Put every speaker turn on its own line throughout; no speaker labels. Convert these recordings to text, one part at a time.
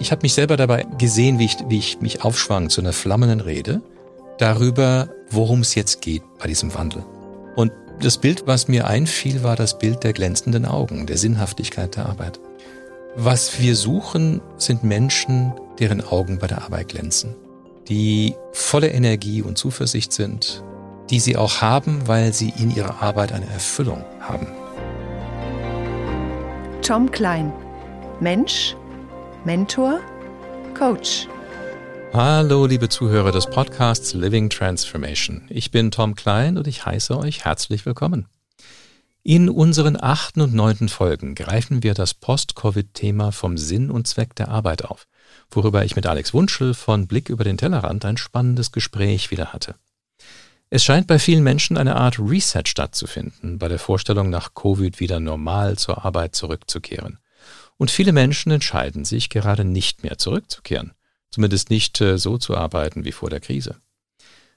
Ich habe mich selber dabei gesehen, wie ich, wie ich mich aufschwang zu einer flammenden Rede darüber, worum es jetzt geht bei diesem Wandel. Und das Bild, was mir einfiel, war das Bild der glänzenden Augen, der Sinnhaftigkeit der Arbeit. Was wir suchen, sind Menschen, deren Augen bei der Arbeit glänzen, die voller Energie und Zuversicht sind, die sie auch haben, weil sie in ihrer Arbeit eine Erfüllung haben.
Tom Klein, Mensch, Mentor, Coach.
Hallo, liebe Zuhörer des Podcasts Living Transformation. Ich bin Tom Klein und ich heiße euch herzlich willkommen. In unseren achten und neunten Folgen greifen wir das Post-Covid-Thema vom Sinn und Zweck der Arbeit auf, worüber ich mit Alex Wunschel von Blick über den Tellerrand ein spannendes Gespräch wieder hatte. Es scheint bei vielen Menschen eine Art Reset stattzufinden, bei der Vorstellung nach Covid wieder normal zur Arbeit zurückzukehren. Und viele Menschen entscheiden sich gerade nicht mehr zurückzukehren zumindest nicht äh, so zu arbeiten wie vor der Krise.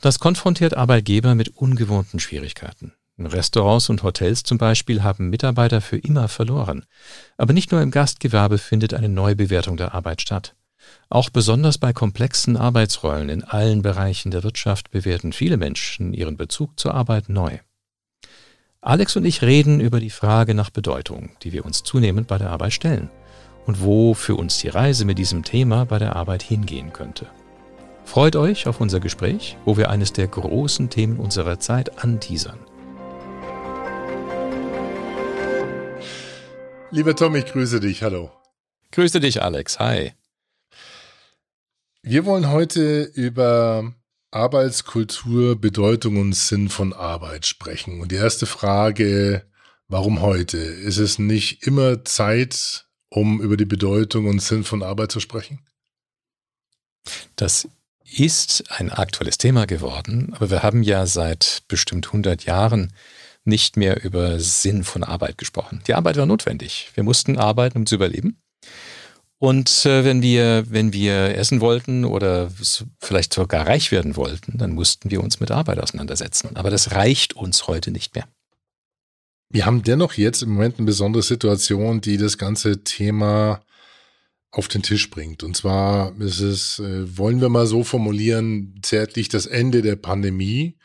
Das konfrontiert Arbeitgeber mit ungewohnten Schwierigkeiten. Restaurants und Hotels zum Beispiel haben Mitarbeiter für immer verloren. Aber nicht nur im Gastgewerbe findet eine Neubewertung der Arbeit statt. Auch besonders bei komplexen Arbeitsrollen in allen Bereichen der Wirtschaft bewerten viele Menschen ihren Bezug zur Arbeit neu. Alex und ich reden über die Frage nach Bedeutung, die wir uns zunehmend bei der Arbeit stellen und wo für uns die Reise mit diesem Thema bei der Arbeit hingehen könnte. Freut euch auf unser Gespräch, wo wir eines der großen Themen unserer Zeit anteasern.
Lieber Tom, ich grüße dich. Hallo.
Grüße dich, Alex. Hi.
Wir wollen heute über Arbeitskultur, Bedeutung und Sinn von Arbeit sprechen. Und die erste Frage, warum heute? Ist es nicht immer Zeit, um über die Bedeutung und Sinn von Arbeit zu sprechen?
Das ist ein aktuelles Thema geworden, aber wir haben ja seit bestimmt 100 Jahren nicht mehr über Sinn von Arbeit gesprochen. Die Arbeit war notwendig. Wir mussten arbeiten, um zu überleben. Und äh, wenn wir, wenn wir essen wollten oder vielleicht sogar reich werden wollten, dann mussten wir uns mit Arbeit auseinandersetzen. Aber das reicht uns heute nicht mehr.
Wir haben dennoch jetzt im Moment eine besondere Situation, die das ganze Thema auf den Tisch bringt. Und zwar ist es, äh, wollen wir mal so formulieren, zärtlich das Ende der Pandemie.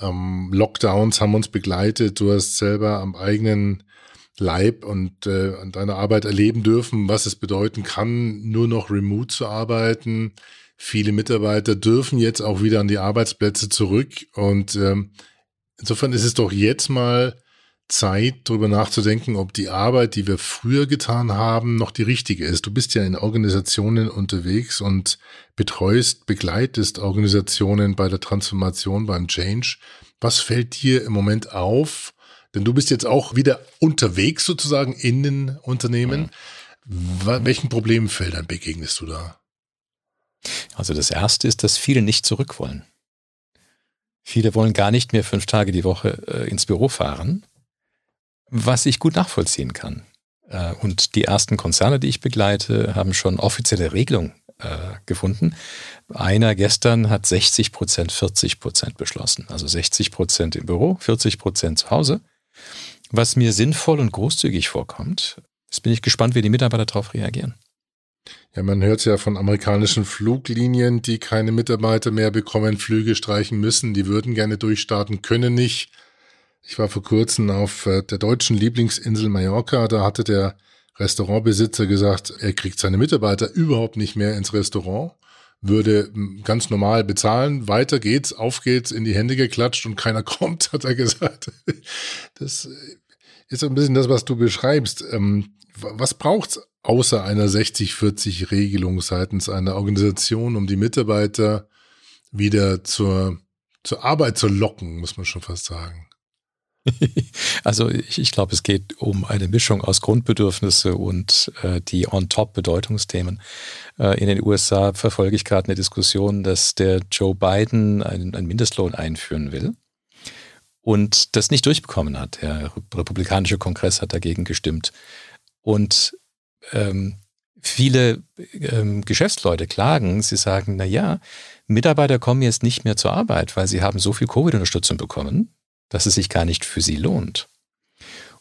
Ähm, Lockdowns haben uns begleitet. Du hast selber am eigenen Leib und äh, an deiner Arbeit erleben dürfen, was es bedeuten kann, nur noch remote zu arbeiten. Viele Mitarbeiter dürfen jetzt auch wieder an die Arbeitsplätze zurück. Und ähm, insofern ist es doch jetzt mal Zeit, darüber nachzudenken, ob die Arbeit, die wir früher getan haben, noch die richtige ist. Du bist ja in Organisationen unterwegs und betreust, begleitest Organisationen bei der Transformation, beim Change. Was fällt dir im Moment auf? Denn du bist jetzt auch wieder unterwegs sozusagen in den Unternehmen. Mhm. Welchen Problemfeldern begegnest du da?
Also das erste ist, dass viele nicht zurück wollen. Viele wollen gar nicht mehr fünf Tage die Woche äh, ins Büro fahren, was ich gut nachvollziehen kann. Äh, und die ersten Konzerne, die ich begleite, haben schon offizielle Regelungen äh, gefunden. Einer gestern hat 60 Prozent, 40 Prozent beschlossen. Also 60 Prozent im Büro, 40 Prozent zu Hause. Was mir sinnvoll und großzügig vorkommt. Jetzt bin ich gespannt, wie die Mitarbeiter darauf reagieren.
Ja, man hört ja von amerikanischen Fluglinien, die keine Mitarbeiter mehr bekommen, Flüge streichen müssen. Die würden gerne durchstarten, können nicht. Ich war vor kurzem auf äh, der deutschen Lieblingsinsel Mallorca. Da hatte der Restaurantbesitzer gesagt, er kriegt seine Mitarbeiter überhaupt nicht mehr ins Restaurant, würde hm, ganz normal bezahlen. Weiter geht's, auf geht's, in die Hände geklatscht und keiner kommt, hat er gesagt. Das ist ein bisschen das, was du beschreibst. Ähm, was braucht's außer einer 60-40-Regelung seitens einer Organisation, um die Mitarbeiter wieder zur, zur Arbeit zu locken, muss man schon fast sagen?
Also ich, ich glaube, es geht um eine Mischung aus Grundbedürfnisse und äh, die On-Top-Bedeutungsthemen. Äh, in den USA verfolge ich gerade eine Diskussion, dass der Joe Biden einen, einen Mindestlohn einführen will und das nicht durchbekommen hat. Der republikanische Kongress hat dagegen gestimmt. Und ähm, viele ähm, Geschäftsleute klagen, sie sagen, na ja, Mitarbeiter kommen jetzt nicht mehr zur Arbeit, weil sie haben so viel Covid-Unterstützung bekommen dass es sich gar nicht für sie lohnt.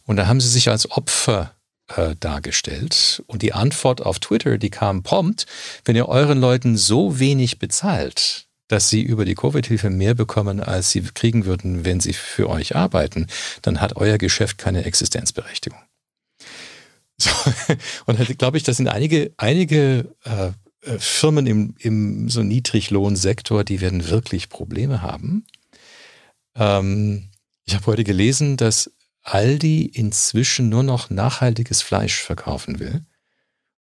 Und da haben sie sich als Opfer äh, dargestellt. Und die Antwort auf Twitter, die kam prompt, wenn ihr euren Leuten so wenig bezahlt, dass sie über die Covid-Hilfe mehr bekommen, als sie kriegen würden, wenn sie für euch arbeiten, dann hat euer Geschäft keine Existenzberechtigung. So, und halt, glaube ich, das sind einige, einige äh, äh, Firmen im, im so Niedriglohnsektor, die werden wirklich Probleme haben. Ähm, ich habe heute gelesen, dass Aldi inzwischen nur noch nachhaltiges Fleisch verkaufen will,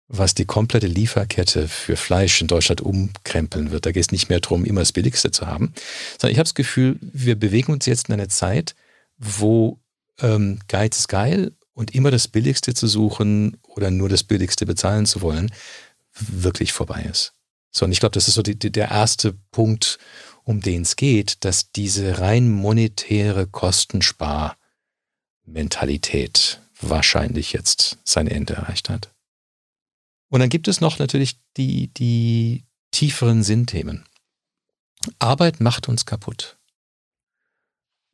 was die komplette Lieferkette für Fleisch in Deutschland umkrempeln wird. Da geht es nicht mehr darum, immer das Billigste zu haben, sondern ich habe das Gefühl, wir bewegen uns jetzt in eine Zeit, wo ähm, Geiz ist geil und immer das Billigste zu suchen oder nur das Billigste bezahlen zu wollen, wirklich vorbei ist. So, und ich glaube, das ist so die, die, der erste Punkt, um den es geht, dass diese rein monetäre Kostensparmentalität wahrscheinlich jetzt sein Ende erreicht hat. Und dann gibt es noch natürlich die, die tieferen Sinnthemen. Arbeit macht uns kaputt.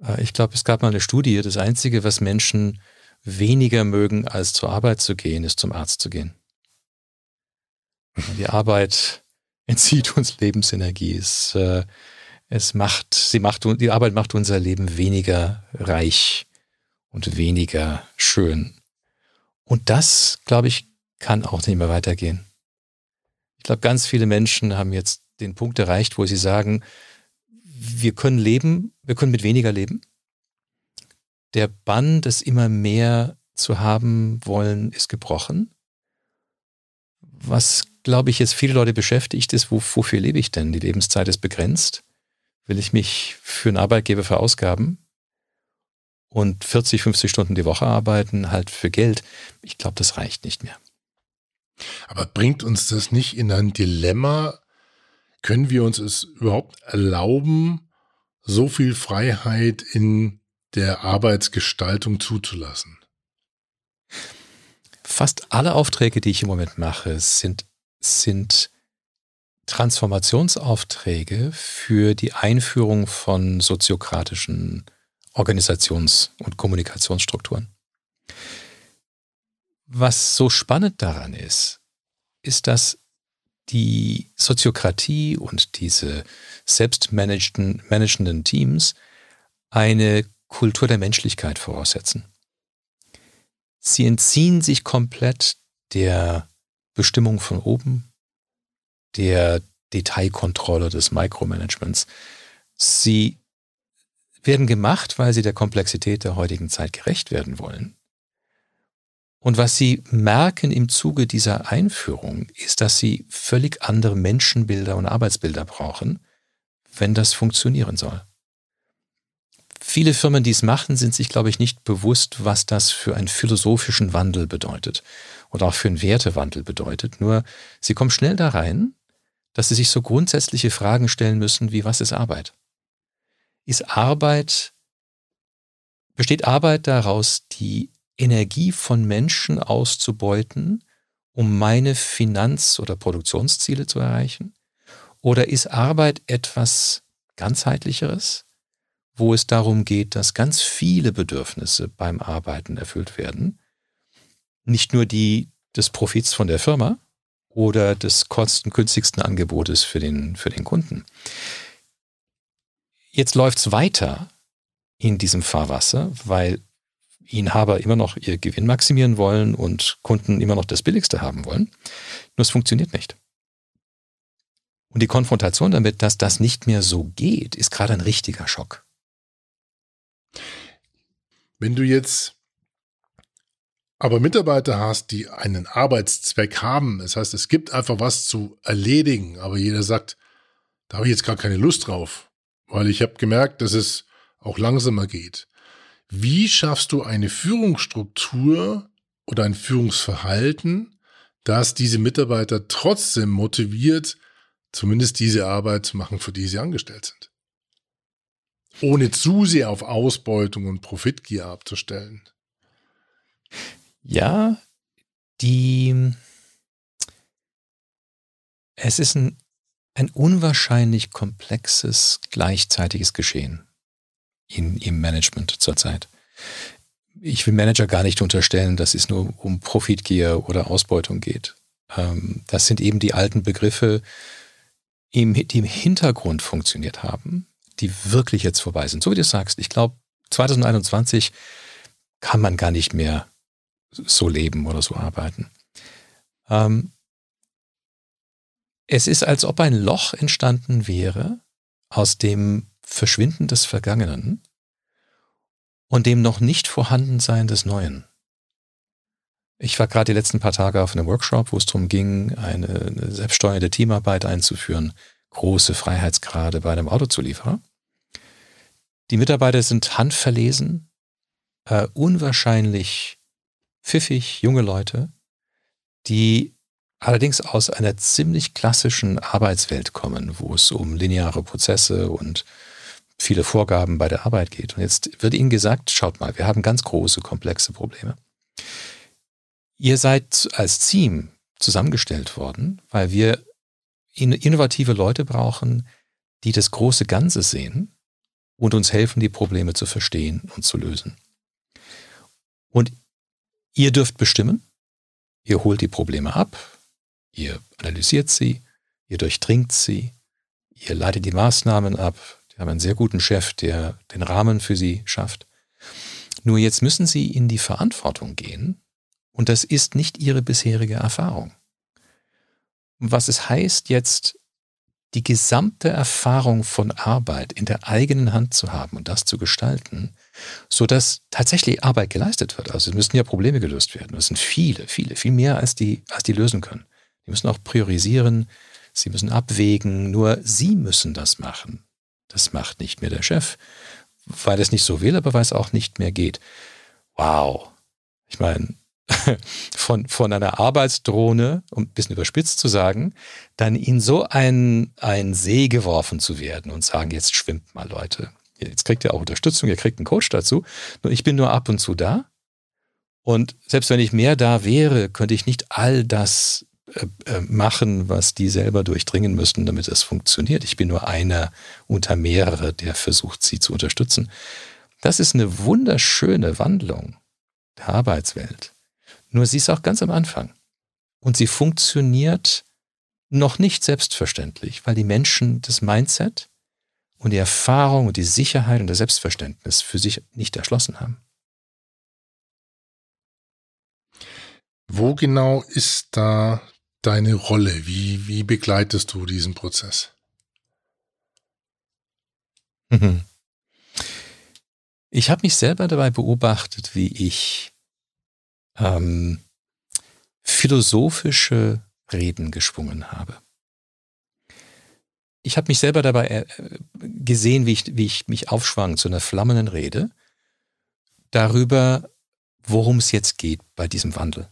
Äh, ich glaube, es gab mal eine Studie, das Einzige, was Menschen weniger mögen, als zur Arbeit zu gehen, ist zum Arzt zu gehen. Die Arbeit entzieht uns Lebensenergie. Es, äh, es macht, sie macht, die Arbeit macht unser Leben weniger reich und weniger schön. Und das, glaube ich, kann auch nicht mehr weitergehen. Ich glaube, ganz viele Menschen haben jetzt den Punkt erreicht, wo sie sagen, wir können leben, wir können mit weniger leben der Bann, das immer mehr zu haben wollen, ist gebrochen. Was, glaube ich, jetzt viele Leute beschäftigt, ist, wo, wofür lebe ich denn? Die Lebenszeit ist begrenzt. Will ich mich für einen Arbeitgeber verausgaben und 40, 50 Stunden die Woche arbeiten, halt für Geld? Ich glaube, das reicht nicht mehr.
Aber bringt uns das nicht in ein Dilemma? Können wir uns es überhaupt erlauben, so viel Freiheit in der Arbeitsgestaltung zuzulassen?
Fast alle Aufträge, die ich im Moment mache, sind, sind Transformationsaufträge für die Einführung von soziokratischen Organisations- und Kommunikationsstrukturen. Was so spannend daran ist, ist, dass die Soziokratie und diese selbstmanagenden Teams eine Kultur der Menschlichkeit voraussetzen. Sie entziehen sich komplett der Bestimmung von oben, der Detailkontrolle des Mikromanagements. Sie werden gemacht, weil sie der Komplexität der heutigen Zeit gerecht werden wollen. Und was sie merken im Zuge dieser Einführung, ist, dass sie völlig andere Menschenbilder und Arbeitsbilder brauchen, wenn das funktionieren soll. Viele Firmen, die es machen, sind sich, glaube ich, nicht bewusst, was das für einen philosophischen Wandel bedeutet oder auch für einen Wertewandel bedeutet. Nur sie kommen schnell da rein, dass sie sich so grundsätzliche Fragen stellen müssen, wie was ist Arbeit? Ist Arbeit, besteht Arbeit daraus, die Energie von Menschen auszubeuten, um meine Finanz- oder Produktionsziele zu erreichen? Oder ist Arbeit etwas ganzheitlicheres? wo es darum geht, dass ganz viele Bedürfnisse beim Arbeiten erfüllt werden. Nicht nur die des Profits von der Firma oder des kostengünstigsten Angebotes für den, für den Kunden. Jetzt läuft es weiter in diesem Fahrwasser, weil Inhaber immer noch ihr Gewinn maximieren wollen und Kunden immer noch das Billigste haben wollen. Nur es funktioniert nicht. Und die Konfrontation damit, dass das nicht mehr so geht, ist gerade ein richtiger Schock.
Wenn du jetzt aber Mitarbeiter hast, die einen Arbeitszweck haben, das heißt, es gibt einfach was zu erledigen, aber jeder sagt, da habe ich jetzt gar keine Lust drauf, weil ich habe gemerkt, dass es auch langsamer geht. Wie schaffst du eine Führungsstruktur oder ein Führungsverhalten, dass diese Mitarbeiter trotzdem motiviert, zumindest diese Arbeit zu machen, für die sie angestellt sind? ohne zu sehr auf Ausbeutung und Profitgier abzustellen.
Ja, die es ist ein, ein unwahrscheinlich komplexes, gleichzeitiges Geschehen in, im Management zurzeit. ich will Manager gar nicht unterstellen, dass es nur um Profitgier oder Ausbeutung geht. Ähm, das sind eben die alten Begriffe, die im Hintergrund funktioniert haben, die wirklich jetzt vorbei sind. So wie du sagst, ich glaube, 2021 kann man gar nicht mehr so leben oder so arbeiten. Ähm, es ist, als ob ein Loch entstanden wäre aus dem Verschwinden des Vergangenen und dem noch nicht Vorhandensein des Neuen. Ich war gerade die letzten paar Tage auf einem Workshop, wo es darum ging, eine, selbststeuernde Teamarbeit einzuführen, große Freiheitsgrade bei einem Autozulieferer. Die Mitarbeiter sind handverlesen, äh, unwahrscheinlich pfiffig, junge Leute, die allerdings aus einer ziemlich klassischen Arbeitswelt kommen, wo es um lineare Prozesse und viele Vorgaben bei der Arbeit geht. Und jetzt wird ihnen gesagt, schaut mal, wir haben ganz große, komplexe Probleme. Ihr seid als Team zusammengestellt worden, weil wir innovative Leute brauchen, die das große Ganze sehen und uns helfen, die Probleme zu verstehen und zu lösen. Und ihr dürft bestimmen, ihr holt die Probleme ab, ihr analysiert sie, ihr durchdringt sie, ihr leitet die Maßnahmen ab, wir haben einen sehr guten Chef, der den Rahmen für sie schafft. Nur jetzt müssen sie in die Verantwortung gehen. Und das ist nicht ihre bisherige Erfahrung. Was es heißt, jetzt die gesamte Erfahrung von Arbeit in der eigenen Hand zu haben und das zu gestalten, so dass tatsächlich Arbeit geleistet wird. Also es müssen ja Probleme gelöst werden. Das sind viele, viele, viel mehr als die, als die lösen können. Die müssen auch priorisieren, sie müssen abwägen, nur sie müssen das machen. Das macht nicht mehr der Chef, weil es nicht so will, aber weil es auch nicht mehr geht. Wow. Ich meine, von, von einer Arbeitsdrohne, um ein bisschen überspitzt zu sagen, dann in so ein, ein See geworfen zu werden und sagen, jetzt schwimmt mal Leute. Jetzt kriegt ihr auch Unterstützung, ihr kriegt einen Coach dazu. Nur ich bin nur ab und zu da. Und selbst wenn ich mehr da wäre, könnte ich nicht all das äh, äh, machen, was die selber durchdringen müssten, damit es funktioniert. Ich bin nur einer unter mehrere, der versucht, sie zu unterstützen. Das ist eine wunderschöne Wandlung der Arbeitswelt. Nur sie ist auch ganz am Anfang. Und sie funktioniert noch nicht selbstverständlich, weil die Menschen das Mindset und die Erfahrung und die Sicherheit und das Selbstverständnis für sich nicht erschlossen haben.
Wo genau ist da deine Rolle? Wie, wie begleitest du diesen Prozess?
Mhm. Ich habe mich selber dabei beobachtet, wie ich ähm, philosophische Reden geschwungen habe. Ich habe mich selber dabei äh, gesehen, wie ich, wie ich mich aufschwang zu einer flammenden Rede darüber, worum es jetzt geht bei diesem Wandel.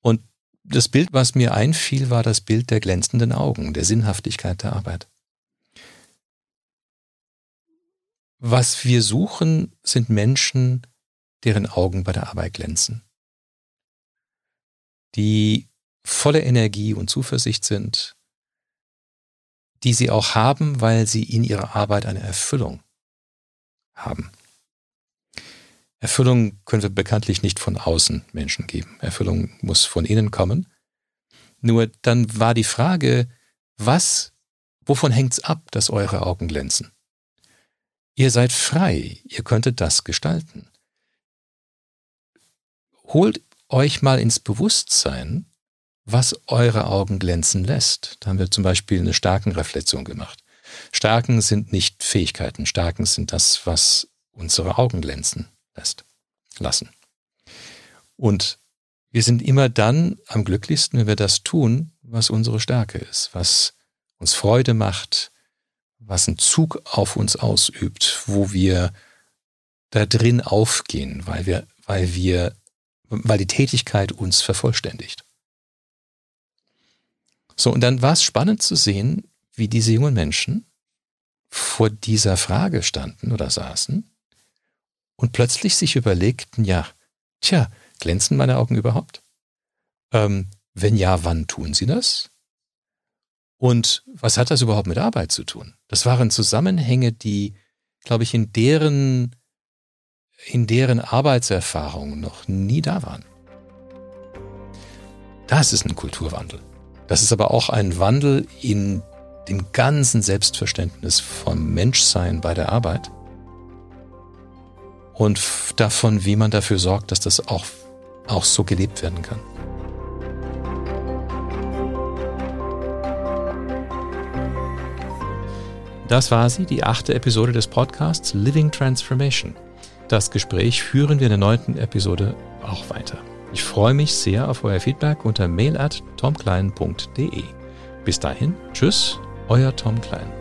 Und das Bild, was mir einfiel, war das Bild der glänzenden Augen, der Sinnhaftigkeit der Arbeit. Was wir suchen, sind Menschen, deren Augen bei der Arbeit glänzen, die volle Energie und Zuversicht sind, die sie auch haben, weil sie in ihrer Arbeit eine Erfüllung haben. Erfüllung können wir bekanntlich nicht von außen Menschen geben. Erfüllung muss von innen kommen. Nur dann war die Frage, was, wovon hängt's ab, dass eure Augen glänzen? Ihr seid frei, ihr könntet das gestalten. Holt euch mal ins Bewusstsein, was eure Augen glänzen lässt. Da haben wir zum Beispiel eine starken Reflexion gemacht. Starken sind nicht Fähigkeiten, Starken sind das, was unsere Augen glänzen lässt, lassen. Und wir sind immer dann am glücklichsten, wenn wir das tun, was unsere Stärke ist, was uns Freude macht, was einen Zug auf uns ausübt, wo wir da drin aufgehen, weil wir, weil wir, weil die Tätigkeit uns vervollständigt. So, und dann war es spannend zu sehen, wie diese jungen Menschen vor dieser Frage standen oder saßen und plötzlich sich überlegten, ja, tja, glänzen meine Augen überhaupt? Ähm, wenn ja, wann tun sie das? Und was hat das überhaupt mit Arbeit zu tun? Das waren Zusammenhänge, die, glaube ich, in deren in deren Arbeitserfahrung noch nie da waren. Das ist ein Kulturwandel. Das ist aber auch ein Wandel in dem ganzen Selbstverständnis vom Menschsein bei der Arbeit und davon, wie man dafür sorgt, dass das auch, auch so gelebt werden kann. Das war sie, die achte Episode des Podcasts Living Transformation. Das Gespräch führen wir in der neunten Episode auch weiter. Ich freue mich sehr auf euer Feedback unter mail at tomklein.de. Bis dahin, tschüss, euer Tom Klein.